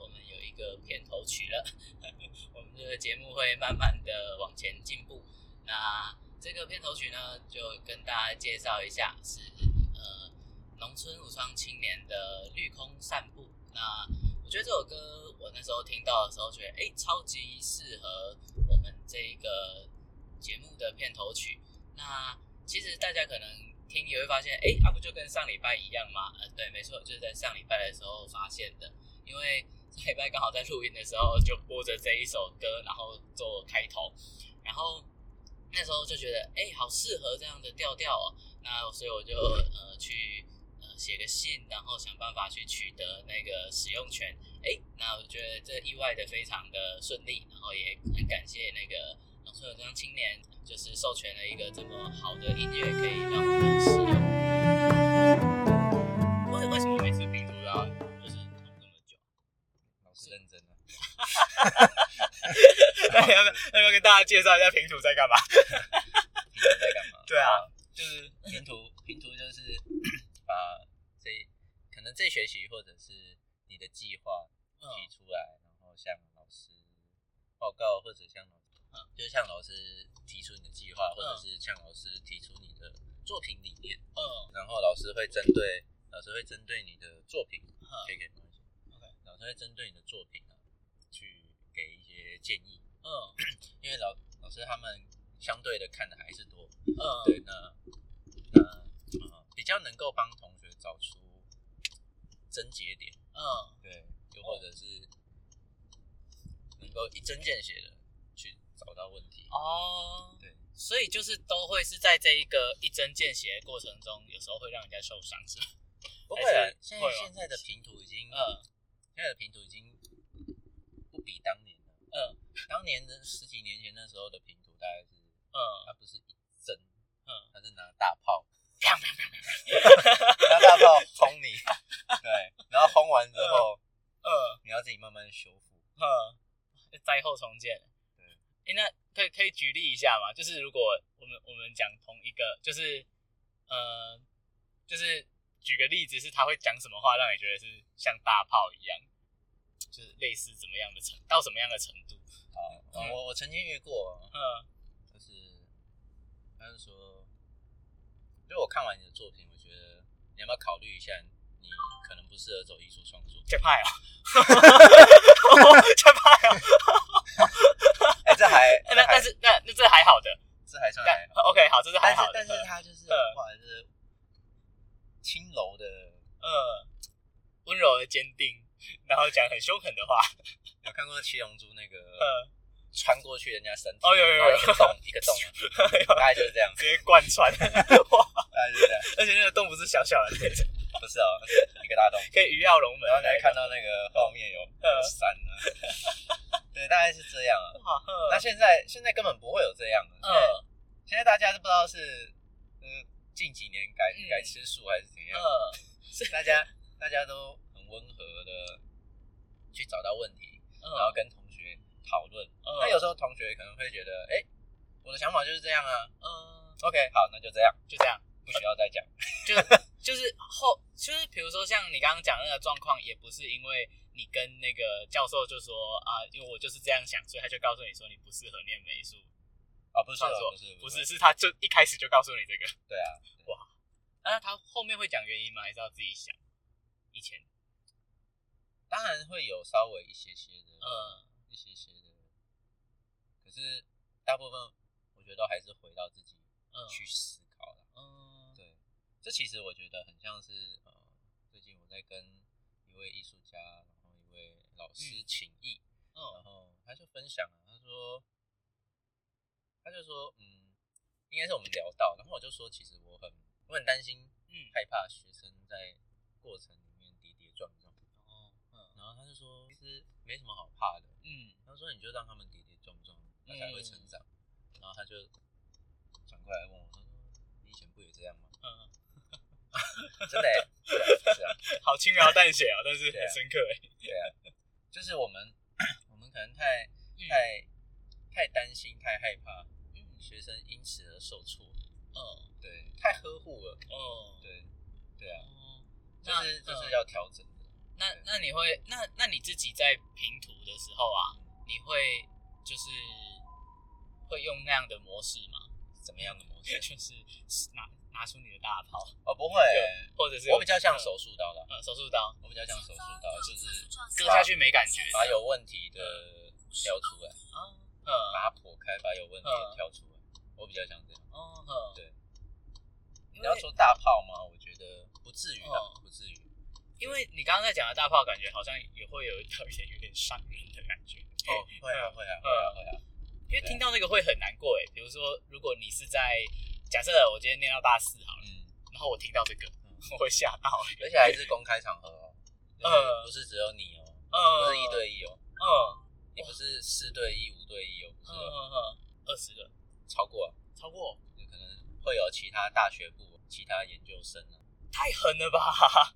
我们有一个片头曲了？我们这个节目会慢慢的往前进步。那这个片头曲呢，就跟大家介绍一下，是呃农村武装青年的绿空散步。那我觉得这首歌我那时候听到的时候，觉得哎超级适合我们这一个节目的片头曲。那其实大家可能听也会发现，哎，它不就跟上礼拜一样吗？呃，对，没错，就是在上礼拜的时候发现的。因为礼拜刚好在录音的时候就播着这一首歌，然后做开头，然后那时候就觉得，哎，好适合这样的调调哦。那所以我就呃去呃写个信，然后想办法去取得那个使用权。哎，那我觉得这意外的非常的顺利，然后也很感谢那个农村有这样青年。就是授权了一个这么好的音乐，可以让我们使用。那 要不要不要跟大家介绍一下平图在干嘛？平图在干嘛？对啊，就是平图，平图就是 把这可能这学期或者是你的计划提出来，然后向老师报告，或者向老就是向老师提出你的计划，或者是向老师提出你的作品理念，嗯，然后老师会针对老师会针对你的作品，可以给东西，OK，老师会针对你的作品呢，去给一些建议，嗯，因为老老师他们相对的看的还是多，嗯，对，那那啊比较能够帮同学找出症结点，嗯，对，又或者是能够一针见血的去。找到问题哦，对，所以就是都会是在这一个一针见血的过程中，有时候会让人家受伤，是吗？不会啊，现在现在的平图已经，嗯，现在的平图已经不比当年了，嗯，当年的十几年前那时候的平图大概是，嗯，它不是一针，嗯，它是拿大炮，拿大炮轰你，对，然后轰完之后，嗯，你要自己慢慢修复，嗯，灾后重建。哎，那可以可以举例一下吗？就是如果我们我们讲同一个，就是呃，就是举个例子，是他会讲什么话，让你觉得是像大炮一样，就是类似怎么样的程到什么样的程度？好，我我曾经遇过，嗯，就是他是说，就我看完你的作品，我觉得你要不要考虑一下，你可能不适合走艺术创作，这派啊，这派啊。这还 那但是那那这还好的，这还算还 OK 好，这是还好的。但是他就是画的是轻柔的，呃，温柔的坚定，然后讲很凶狠的话。有看过七龙珠那个，呃，穿过去人家身体，哦有有有，一个洞一个洞，大概就是这样，直接贯穿，哇，大概就是这样。而且那个洞不是小小的那种，不是哦，一个大洞，可以鱼跃龙门。然后你还看到那个后面有山啊。对，大概是这样啊。那现在现在根本不会有这样的。嗯。现在大家都不知道是嗯近几年改改吃素还是怎样。嗯。是大家大家都很温和的去找到问题，然后跟同学讨论。那有时候同学可能会觉得，哎，我的想法就是这样啊。嗯。OK，好，那就这样，就这样，不需要再讲。就就是后就是比如说像你刚刚讲那个状况，也不是因为。你跟那个教授就说啊，因为我就是这样想，所以他就告诉你说你不适合念美术啊，不是不是不是，是他就一开始就告诉你这个。对啊，哇，那他后面会讲原因吗？还是要自己想？以前当然会有稍微一些些的，嗯，一些些的，可是大部分我觉得都还是回到自己去思考了。嗯，对，这其实我觉得很像是呃，最近我在跟一位艺术家。然后一位老师请意，然后他就分享了，他说，他就说，嗯，应该是我们聊到，然后我就说，其实我很我很担心，嗯，害怕学生在过程里面跌跌撞撞，哦，嗯，然后他就说，其实没什么好怕的，嗯，他说你就让他们跌跌撞撞，他才会成长，然后他就转过来问我，他说，你以前不也这样吗？嗯，真的，是啊，好轻描淡写啊，但是很深刻，哎，对啊。就是我们，我们可能太太太担心、太害怕，学生因此而受挫。嗯，对，太呵护了。嗯，对，对啊，就是就是要调整。的。那那你会那那你自己在平图的时候啊，你会就是会用那样的模式吗？怎么样的模式？就是拿拿出你的大炮？哦，不会，或者是我比较像手术刀的，嗯，手术刀，我比较像手术刀，就是割下去没感觉，把有问题的挑出来，嗯，把它剖开，把有问题的挑出来，我比较像这样，哦，对。你要说大炮吗？我觉得不至于啊，不至于。因为你刚刚在讲的大炮，感觉好像也会有一点有点伤人的感觉。哦，会啊，会啊，会啊，会啊。因为听到那个会很难过哎。比如说，如果你是在假设我今天念到大四好了，嗯，然后我听到这个，我会吓到，而且还是公开场合哦，嗯，不是只有你哦，嗯，不是一对一哦，嗯，也不是四对一、五对一哦，是二十个，超过，超过，可能会有其他大学部。其他研究生啊？太狠了吧！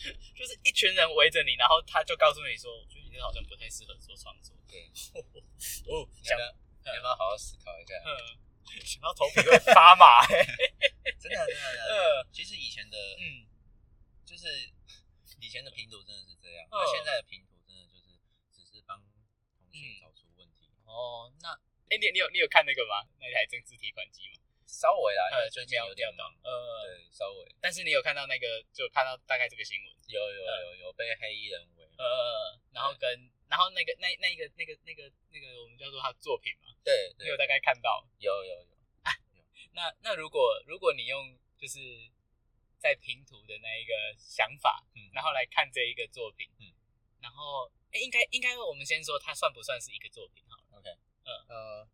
就是一群人围着你，然后他就告诉你说：“我觉得你这好像不太适合做创作。”对，哦，想要不要好好思考一下？嗯，想到头皮会发麻。真的，真的，真的。其实以前的，嗯，就是以前的拼图真的是这样，那现在的拼图真的就是只是帮同学找出问题。哦，那哎，你你有你有看那个吗？那台政治提款机吗？稍微啦，最近有点忙，呃，对，稍微。但是你有看到那个，就看到大概这个新闻，有有有有被黑衣人围，呃，然后跟然后那个那那个那个那个那个我们叫做他作品嘛，对，你有大概看到？有有有。那那如果如果你用就是在平图的那一个想法，然后来看这一个作品，嗯，然后哎，应该应该我们先说它算不算是一个作品？好了，OK，嗯呃，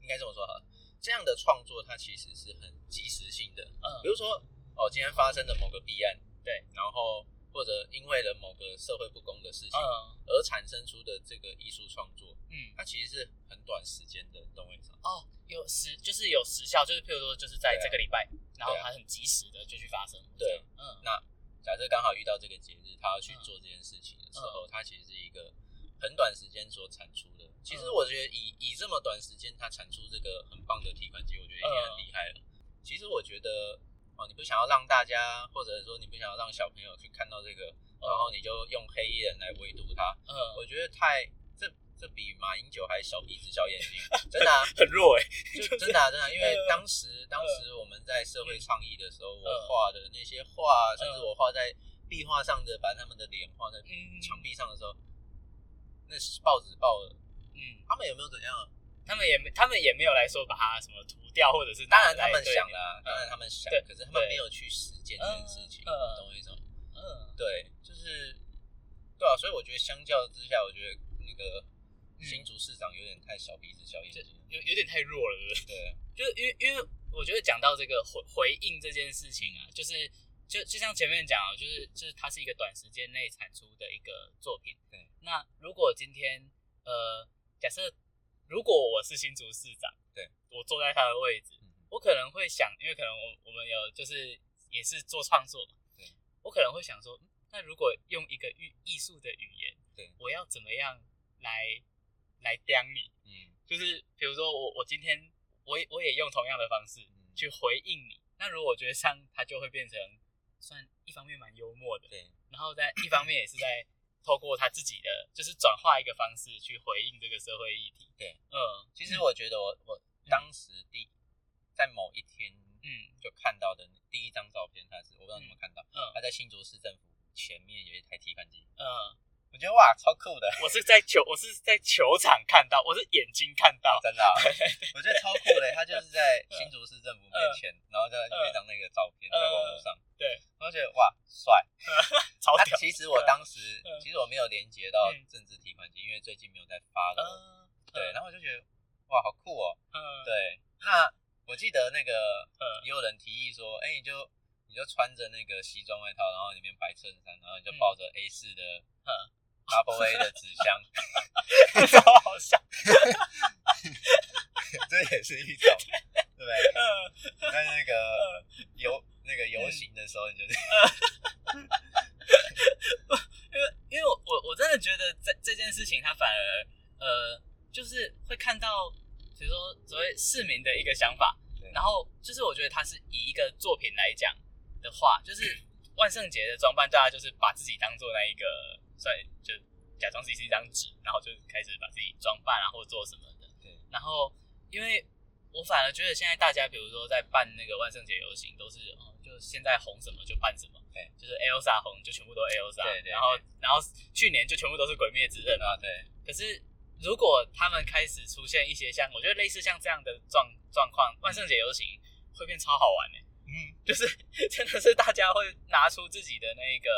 应该这么说哈。这样的创作，它其实是很及时性的。嗯，比如说，哦，今天发生的某个弊案，对，然后或者因为了某个社会不公的事情，而产生出的这个艺术创作，嗯，它其实是很短时间的，懂我意思吗？哦，有时就是有时效，就是譬如说，就是在这个礼拜，然后它很及时的就去发生。对，嗯，那假设刚好遇到这个节日，他要去做这件事情的时候，它其实是一个。很短时间所产出的，其实我觉得以以这么短时间它产出这个很棒的提款机，我觉得已经很厉害了。其实我觉得哦，你不想要让大家，或者说你不想要让小朋友去看到这个，然后你就用黑衣人来围堵他，嗯，我觉得太这这比马英九还小鼻子小眼睛，真的很弱哎，就真的真的，因为当时当时我们在社会倡议的时候，我画的那些画，甚至我画在壁画上的，把他们的脸画在墙壁上的时候。那报纸报了，嗯，他们有没有怎样？他们也没，他们也没有来说把它什么涂掉，或者是当然他们想了，当然他们想，可是他们没有去实践这件事情，懂我意思吗？嗯，对，就是对啊，所以我觉得相较之下，我觉得那个新竹市长有点太小鼻子小眼睛，有有点太弱了，对。就是因为因为我觉得讲到这个回回应这件事情啊，就是就就像前面讲，就是就是它是一个短时间内产出的一个作品，对。那如果今天，呃，假设如果我是新竹市长，对我坐在他的位置，我可能会想，因为可能我我们有就是也是做创作嘛，对，我可能会想说，那如果用一个艺艺术的语言，对，我要怎么样来来刁你？嗯，就是比如说我我今天我我也用同样的方式去回应你，那如果我觉得像他就会变成算一方面蛮幽默的，对，然后在一方面也是在。透过他自己的，就是转化一个方式去回应这个社会议题。对，嗯，其实我觉得我我当时第在某一天，嗯，就看到的第一张照片，他是我不知道你们看到，嗯，他在新竹市政府前面有一台提款机，嗯。我觉得哇，超酷的！我是在球，我是在球场看到，我是眼睛看到，真的。我觉得超酷的，他就是在新竹市政府面前，然后在有一张那个照片在网络上，对，我觉得哇，帅，超屌。其实我当时其实我没有连接到政治提款机，因为最近没有在发了。对，然后我就觉得哇，好酷哦。嗯，对。那我记得那个也有人提议说，哎，你就你就穿着那个西装外套，然后里面白衬衫，然后你就抱着 A 四的，嗯。Double A 的纸箱，超好笑，这也是一种，对不对？在那个游那个游行的时候，你就，因为因为我我真的觉得这这件事情，它反而呃，就是会看到，比如说所谓市民的一个想法，然后就是我觉得它是以一个作品来讲的话，就是万圣节的装扮，大家就是把自己当做那一个，算就假装自己是一张纸，然后就开始把自己装扮啊，或做什么的。对。然后，因为我反而觉得现在大家，比如说在办那个万圣节游行，都是哦，就现在红什么就办什么。对。就是 Elsa 红就全部都 Elsa。对对。然后，然后去年就全部都是鬼灭之刃啊。对。可是，如果他们开始出现一些像，我觉得类似像这样的状状况，万圣节游行会变超好玩呢。嗯，就是 真的是大家会拿出自己的那个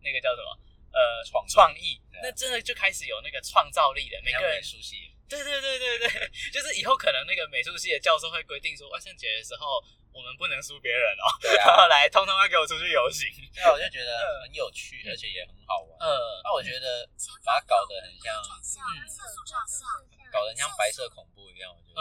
那个叫什么呃创创意，那真的就开始有那个创造力了。每个人美术系，对对对对对，就是以后可能那个美术系的教授会规定说，万圣节的时候我们不能输别人哦，然后来通通要给我出去游行。对啊，我就觉得很有趣，而且也很好玩。嗯，那我觉得把它搞得很像，搞得像白色恐怖一样，我觉得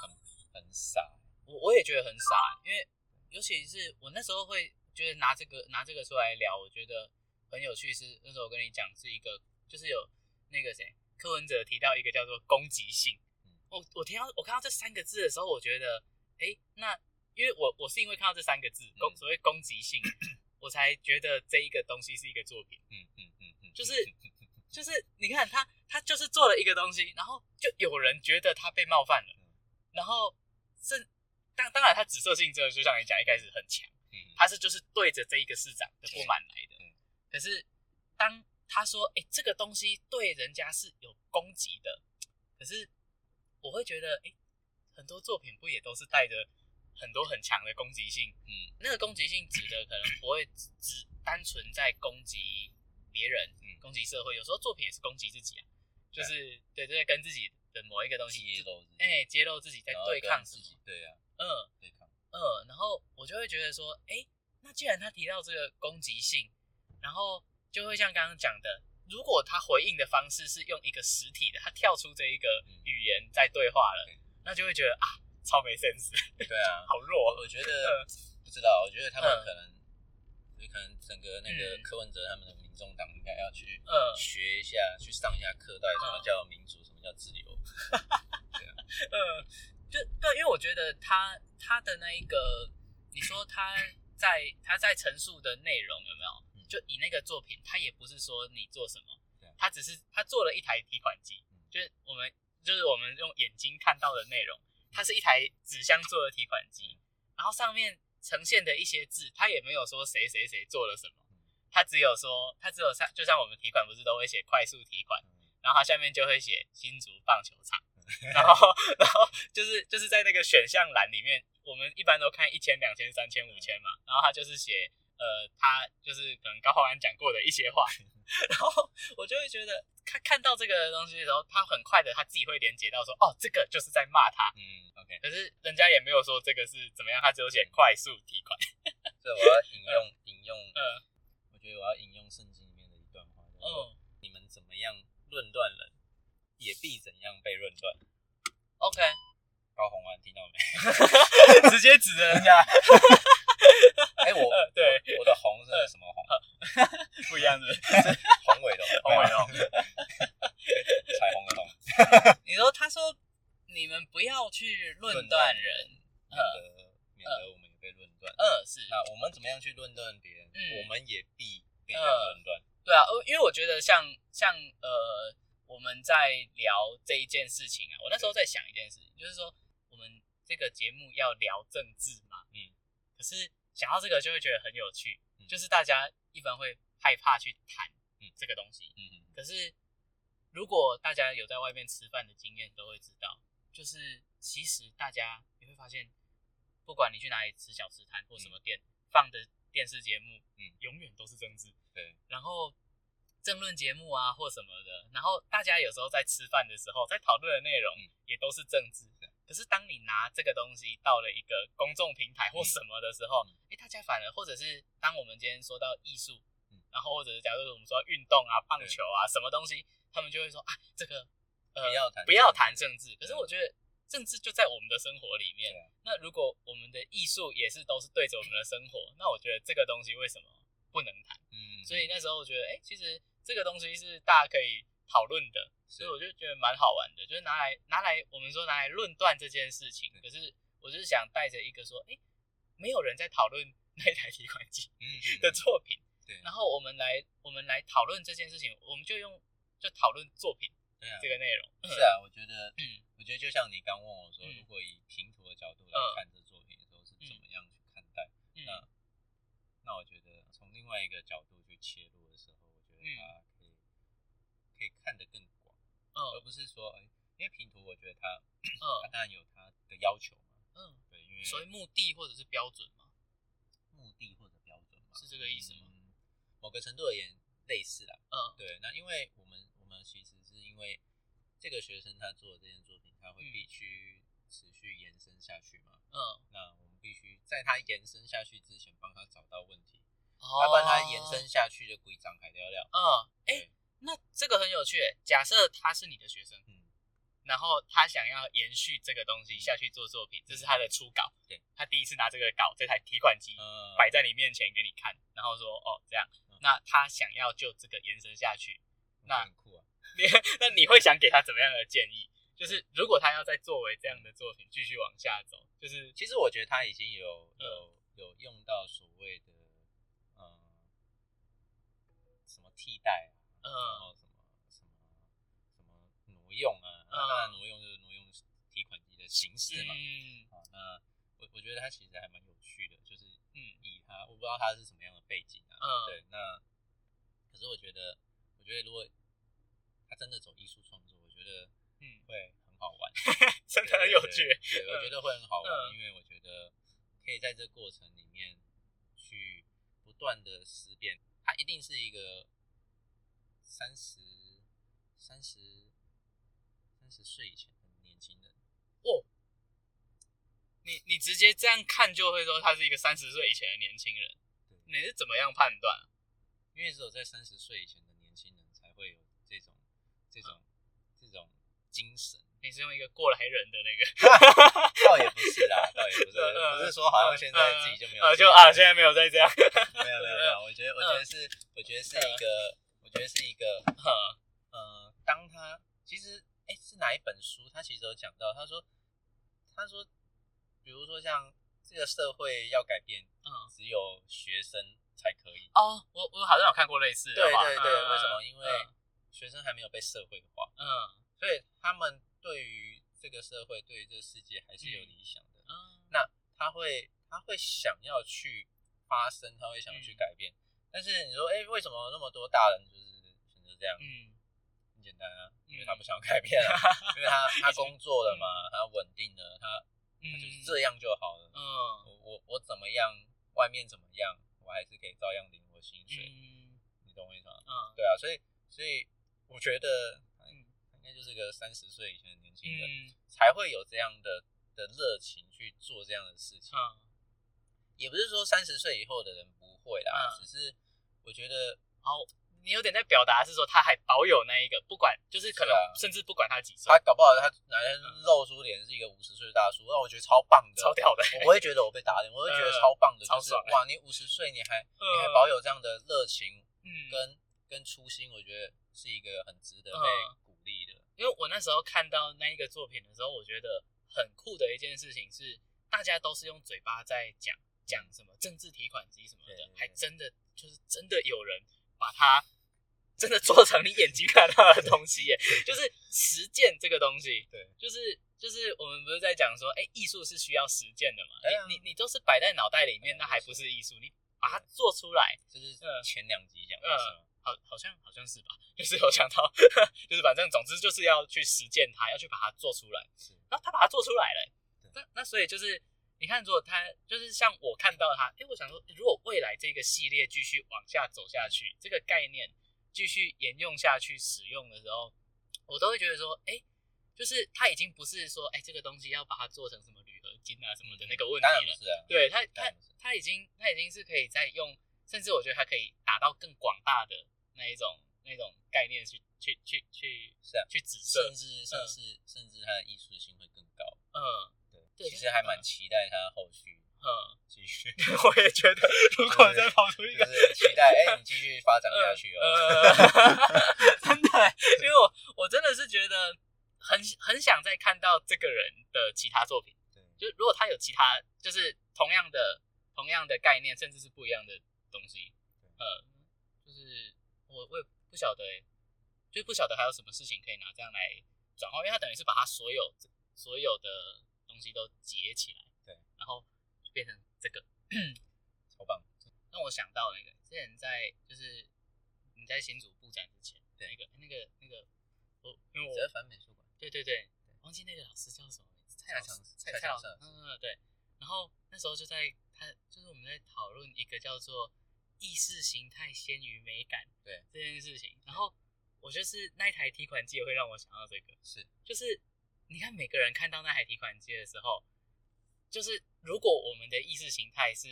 很很傻。我我也觉得很傻，因为。尤其是我那时候会觉得拿这个拿这个出来聊，我觉得很有趣。是那时候我跟你讲是一个，就是有那个谁柯文哲提到一个叫做攻击性。我我听到我看到这三个字的时候，我觉得，哎，那因为我我是因为看到这三个字攻所谓攻击性，我才觉得这一个东西是一个作品。嗯嗯嗯嗯，就是就是你看他他就是做了一个东西，然后就有人觉得他被冒犯了，然后是。当当然，他紫色性真的就像你讲，一开始很强，嗯，他是就是对着这一个市长的不满来的，嗯，可是当他说，哎，这个东西对人家是有攻击的，可是我会觉得，哎，很多作品不也都是带着很多很强的攻击性，嗯，那个攻击性指的可能不会只单纯在攻击别人，嗯，攻击社会，有时候作品也是攻击自己啊，就是对，在跟自己的某一个东西揭露，哎，揭露自己在对抗自己，对呀。嗯，对抗，嗯，然后我就会觉得说，哎，那既然他提到这个攻击性，然后就会像刚刚讲的，如果他回应的方式是用一个实体的，他跳出这一个语言在对话了，那就会觉得啊，超没 sense。对啊，好弱。我觉得不知道，我觉得他们可能，可能整个那个柯文哲他们的民众党应该要去学一下，去上一下课，到底什么叫民主，什么叫自由。对啊，嗯。就对，因为我觉得他他的那一个，你说他在他在陈述的内容有没有？就你那个作品，他也不是说你做什么，他只是他做了一台提款机，就是我们就是我们用眼睛看到的内容，它是一台纸箱做的提款机，然后上面呈现的一些字，他也没有说谁谁谁做了什么，他只有说他只有像就像我们提款不是都会写快速提款，然后他下面就会写新竹棒球场。然后，然后就是就是在那个选项栏里面，我们一般都看一千、两千、三千、五千嘛。然后他就是写，呃，他就是可能高浩安讲过的一些话。然后我就会觉得，他看到这个东西的时候，他很快的他自己会连接到说，哦，这个就是在骂他。嗯，OK。可是人家也没有说这个是怎么样，他只有写快速提款。所以我要引用引用，嗯，我觉得我要引用圣经里面的一段话，嗯，你们怎么样论断人？也必怎样被论断？OK，高红安听到没？直接指着人家。哎，我对我的红是什么红？不一样的，宏伟的宏伟的彩虹的红。你说，他说你们不要去论断人，免得免得我们也被论断。嗯，是。那我们怎么样去论断别人？我们也必被论断。对啊，因为我觉得像像呃。我们在聊这一件事情啊，我那时候在想一件事情，就是说我们这个节目要聊政治嘛，嗯，可是想到这个就会觉得很有趣，就是大家一般会害怕去谈这个东西，嗯，可是如果大家有在外面吃饭的经验，都会知道，就是其实大家你会发现，不管你去哪里吃小吃摊或什么店放的电视节目，嗯，永远都是政治，对，然后。政论节目啊，或什么的，然后大家有时候在吃饭的时候，在讨论的内容也都是政治。可是当你拿这个东西到了一个公众平台或什么的时候，哎，大家反而或者是当我们今天说到艺术，然后或者是假如我们说运动啊、棒球啊什么东西，他们就会说啊，这个呃不要谈不要谈政治。可是我觉得政治就在我们的生活里面。那如果我们的艺术也是都是对着我们的生活，那我觉得这个东西为什么不能谈？嗯，所以那时候我觉得，哎，其实。这个东西是大家可以讨论的，所以我就觉得蛮好玩的，就是拿来拿来我们说拿来论断这件事情。可是我就是想带着一个说，哎，没有人在讨论那台提款机 的作品。对，然后我们来我们来讨论这件事情，我们就用就讨论作品这个内容。是啊，我觉得，嗯，我觉得就像你刚问我说，如果以平图的角度来看这作品的时候，是怎么样去看待？那那我觉得从另外一个角度去切入的时候，它可以可以看得更广，嗯。而不是说，哎，因为平图，我觉得它，嗯。它当然有它的要求嘛，嗯，对，因为所谓目的或者是标准嘛，目的或者标准嘛，是这个意思吗？某个程度而言类似啦，嗯，对，那因为我们我们其实是因为这个学生他做的这件作品，他会必须持续延伸下去嘛，嗯，那我们必须在他延伸下去之前帮他找到问题，要不然他延伸下去就鬼长海聊聊，嗯，哎，那这个很有趣，假设他是你的学生，嗯。然后他想要延续这个东西下去做作品，这是他的初稿。对，他第一次拿这个稿，这台提款机摆在你面前给你看，然后说：“哦，这样。”那他想要就这个延伸下去，那很酷啊。你 那你会想给他怎么样的建议？就是如果他要再作为这样的作品继续往下走，就是其实我觉得他已经有有有用到所谓的嗯什么替代啊，然后什么什么什么挪用啊。当然，挪用就是挪用提款机的形式嘛。嗯，啊，那我我觉得他其实还蛮有趣的，就是嗯，以他我不知道他是什么样的背景啊。嗯，对，那可是我觉得，我觉得如果他真的走艺术创作，我觉得嗯会很好玩，真的很有趣。对，我觉得会很好玩，因为我觉得可以在这过程里面去不断的思辨。他一定是一个三十三十。三十岁以前的年轻人哦，你你直接这样看就会说他是一个三十岁以前的年轻人，你是怎么样判断？因为只有在三十岁以前的年轻人才会有这种这种这种精神。你是用一个过来人的那个，倒也不是啦，倒也不是，不是说好像现在自己就没有，就啊，现在没有在这样，没有没有没有，我觉得我觉得是，我觉得是一个，我觉得是一个，呃，当他其实。哎，是哪一本书？他其实有讲到，他说，他说，比如说像这个社会要改变，嗯，只有学生才可以。哦，我我好像有看过类似的。对对对，为什么？因为学生还没有被社会化，嗯，所以他们对于这个社会，对于这个世界还是有理想的。嗯，那他会他会想要去发声，他会想要去改变。但是你说，哎，为什么那么多大人就是选择这样？嗯。很简单啊，因为他不想改变啊，因为他他工作了嘛，他稳定了，他他就是这样就好了。嗯，我我我怎么样，外面怎么样，我还是可以照样领我薪水。嗯，你懂我意思吗？嗯，对啊，所以所以我觉得，嗯，应该就是个三十岁以前的年轻人才会有这样的的热情去做这样的事情。嗯，也不是说三十岁以后的人不会啦，只是我觉得，哦。你有点在表达是说他还保有那一个，不管就是可能甚至不管他几岁，他搞不好他哪天露出脸是一个五十岁的大叔，那我觉得超棒的，超屌的。我不会觉得我被打脸，我会觉得超棒的，就是哇，你五十岁你还你还保有这样的热情，嗯，跟跟初心，我觉得是一个很值得被鼓励的。因为我那时候看到那一个作品的时候，我觉得很酷的一件事情是，大家都是用嘴巴在讲讲什么政治提款机什么的，还真的就是真的有人。把它 真的做成你眼睛看到的东西耶，就是实践这个东西。对，就是就是我们不是在讲说，哎，艺术是需要实践的嘛？你你你都是摆在脑袋里面，那还不是艺术？你把它做出来，就是前两集讲的是好，好像好像是吧？就是有讲到，就是反正总之就是要去实践它，要去把它做出来。是，然后他把它做出来了，那那所以就是。你看，如果他就是像我看到他，哎，我想说，如果未来这个系列继续往下走下去，这个概念继续沿用下去使用的时候，我都会觉得说，哎，就是他已经不是说，哎，这个东西要把它做成什么铝合金啊什么的那个问题了。是啊对他，他他已经他已经是可以在用，甚至我觉得它可以达到更广大的那一种那种概念去去去去是啊，去指涉，甚至甚至甚至它的艺术性会更高。嗯。其实还蛮期待他后续，嗯，继续。我也觉得，如果再跑出一个，期待，哎，你继续发展下去哦。真的，因为我我真的是觉得很很想再看到这个人的其他作品。对，就如果他有其他，就是同样的同同样的概念，甚至是不一样的东西。呃，就是我我也不晓得，就不晓得还有什么事情可以拿这样来转化，因为他等于是把他所有所有的东西都结起来，对，然后变成这个，超棒。让我想到那个之前在就是你在新组布展之前，对，那个那个那个我因为我折返美术馆，对对对，忘记那个老师叫什么名字，蔡老师，蔡蔡老师，嗯嗯对。然后那时候就在他就是我们在讨论一个叫做意识形态先于美感对这件事情，然后我就是那一台提款机也会让我想到这个，是就是你看每个人看到那台提款机的时候，就是如果我们的意识形态是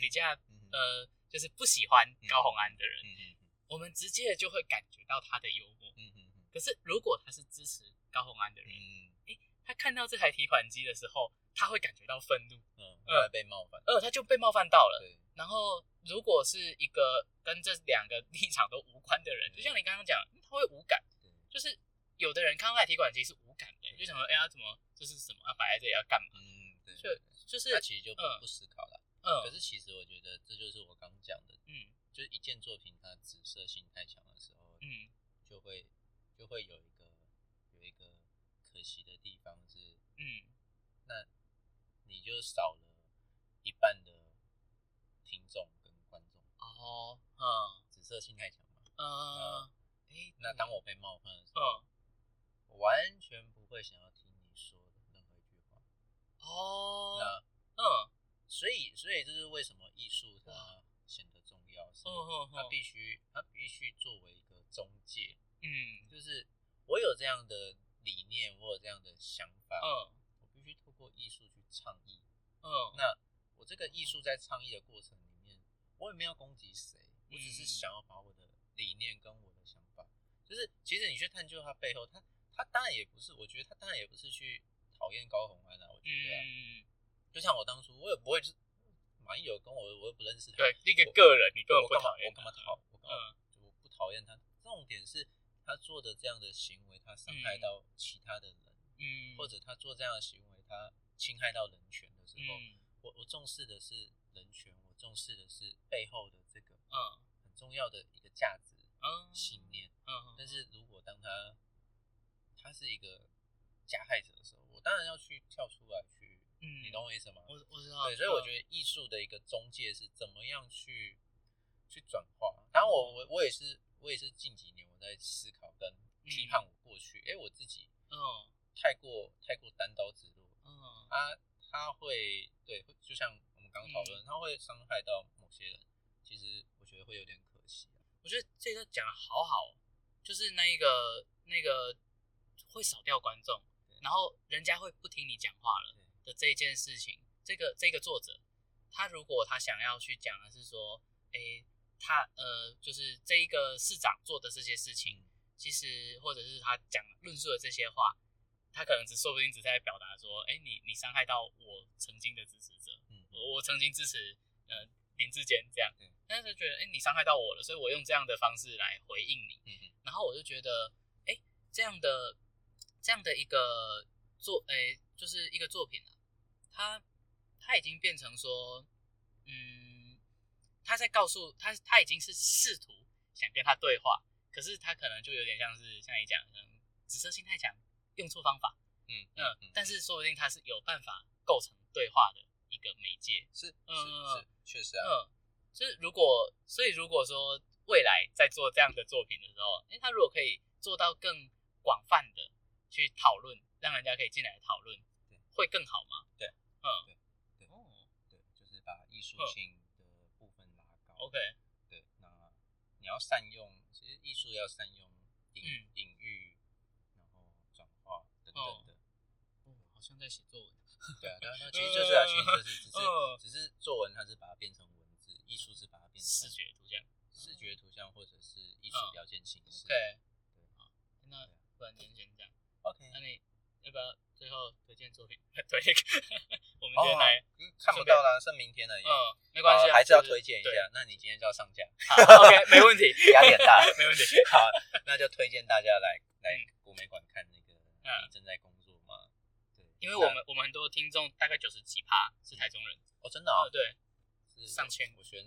比较呃就是不喜欢高洪安的人，我们直接就会感觉到他的幽默，可是如果他是支持高洪安的人，哎，他看到这台提款机的时候。他会感觉到愤怒，嗯，被冒犯，呃，他就被冒犯到了。然后，如果是一个跟这两个立场都无关的人，就像你刚刚讲，他会无感。就是有的人看到提款机是无感的，就想说，哎呀，怎么这是什么？啊，摆在这里要干嘛？嗯，对，就就是他其实就不不思考了。嗯，可是其实我觉得这就是我刚讲的，嗯，就是一件作品它紫色性太强的时候，嗯，就会就会有一个有一个可惜的地方是，嗯，那。你就少了一半的听众跟观众哦，嗯，紫色性太强嘛，嗯，哎，那当我被冒犯的时候，嗯完全不会想要听你说的任何一句话，哦，那，嗯，所以，所以这是为什么艺术它显得重要，是它必须，它必须作为一个中介，嗯，就是我有这样的理念，我有这样的想法，嗯。我必须透过艺术去倡议，嗯，那我这个艺术在倡议的过程里面，我也没有攻击谁，我只是想要把我的理念跟我的想法，就是其实你去探究它背后，他他当然也不是，我觉得他当然也不是去讨厌高红安啊，我觉得，嗯，就像我当初，我也不会是马毅有跟我，我又不认识他，对，一个个人，你根本不讨厌，我干嘛讨，我干嘛就不讨厌他，重点是他做的这样的行为，他伤害到其他的人，嗯，或者他做这样的行为。他侵害到人权的时候，我我重视的是人权，我重视的是背后的这个嗯。很重要的一个价值嗯。信念嗯。但是如果当他他是一个加害者的时候，我当然要去跳出来去，嗯，你懂我意思吗？我我知道。对，所以我觉得艺术的一个中介是怎么样去去转化。当然，我我我也是我也是近几年我在思考跟批判我过去，哎，我自己嗯太过太过单刀直入。嗯，他他会对，就像我们刚讨论，他会伤害到某些人，其实我觉得会有点可惜。我觉得这个讲的好好，就是那一个那个会少掉观众，然后人家会不听你讲话了的这件事情。这个这个作者，他如果他想要去讲的是说，哎，他呃，就是这一个市长做的这些事情，其实或者是他讲论述的这些话。他可能只说不定只在表达说，哎，你你伤害到我曾经的支持者，嗯，我曾经支持呃林志坚这样，但是觉得，哎，你伤害到我了，所以我用这样的方式来回应你，嗯然后我就觉得，哎，这样的这样的一个作，哎，就是一个作品啊，他他已经变成说，嗯，他在告诉他，他已经是试图想跟他对话，可是他可能就有点像是像你讲，嗯，紫色心太强。用错方法，嗯嗯，但是说不定他是有办法构成对话的一个媒介，是是是，确实啊，嗯，就是如果，所以如果说未来在做这样的作品的时候，哎，他如果可以做到更广泛的去讨论，让人家可以进来讨论，对，会更好吗？对，嗯，对。对。哦，对，就是把艺术性的部分拉高，OK，对，那你要善用，其实艺术要善用隐隐喻。哦，哦，好像在写作文。对啊，那其实 就是啊，其实就是只是只是作文，它是把它变成文字；艺术是把它变成视觉图像，视觉图像或者是艺术表现形式。对，对，好，那不然今天先这样。OK，那你要不要最后推荐作品？对，我们今天来看不到啦，剩明天了。嗯，没关系，还是要推荐一下。那你今天就要上架。OK，没问题，压力很大，没问题。好，那就推荐大家来来国美馆看那个。你正在工作吗？对，因为我们我们很多听众大概九十几趴是台中人哦，真的啊，对，上千，我学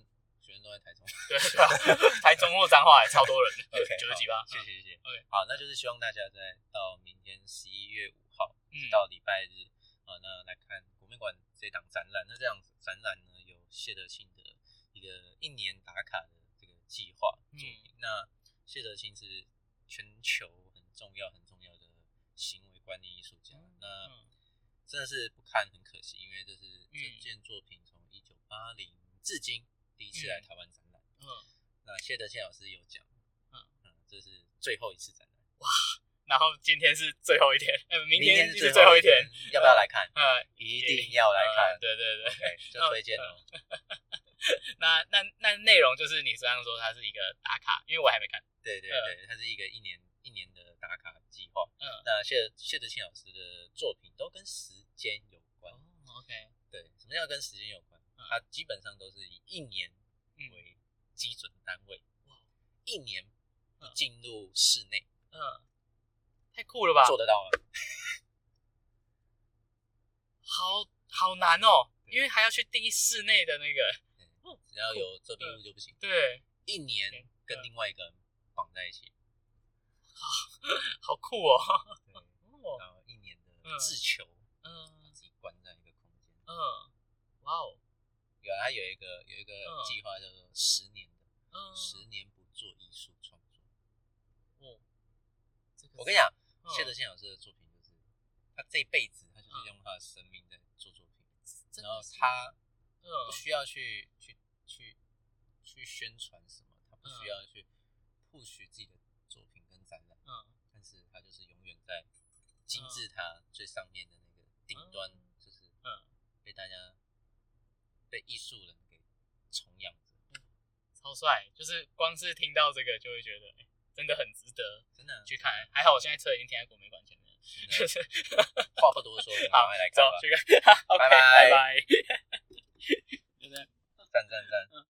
学生都在台中，对，台中或彰化也超多人，OK，九十几吧，谢谢谢谢，OK，好，那就是希望大家在到明天十一月五号到礼拜日啊，那来看国美馆这档展览。那这样子展览呢，有谢德庆的一个一年打卡的这个计划作品。那谢德庆是全球很重要很重要的行为观念艺术家，那真的是不看很可惜，因为这是这件作品从一九八零至今第一次来台湾展览。嗯，那谢德庆老师有讲，嗯嗯，这是最后一次展览。哇，然后今天是最后一天，明天是最后一天，要不要来看？嗯，一定要来看。对对对，就推荐哦。那那那内容就是你刚刚说它是一个打卡，因为我还没看。对对对，它是一个一年一年的打卡计划。嗯，那谢谢德庆老师的作品都跟时间有关。哦 OK，对，什么叫跟时间有关？它基本上都是以一年为基准单位。哇，一年不进入室内。嗯，太酷了吧？做得到吗？好好难哦。因为还要去定室内的那个，只要有遮蔽物就不行。对，一年跟另外一个人绑在一起，好酷哦。然后一年的自求，嗯，自己关在一个空间，嗯，哇哦，原来有一个有一个计划叫做十年的，嗯，十年不做艺术创作。哦，我跟你讲，谢德宪老师的作品就是他这辈子他就是用他的生命在做作品。然后他不需要去去去去宣传什么，他不需要去 push 自己的作品跟展览，嗯，但是他就是永远在金字塔最上面的那个顶端，就是嗯，被大家被艺术人给崇仰着，超帅，就是光是听到这个就会觉得，真的很值得，真的去看。还好我现在车已经停在国美馆前面。话不多说，好，来走，去看，拜拜拜拜，就这样赞赞赞。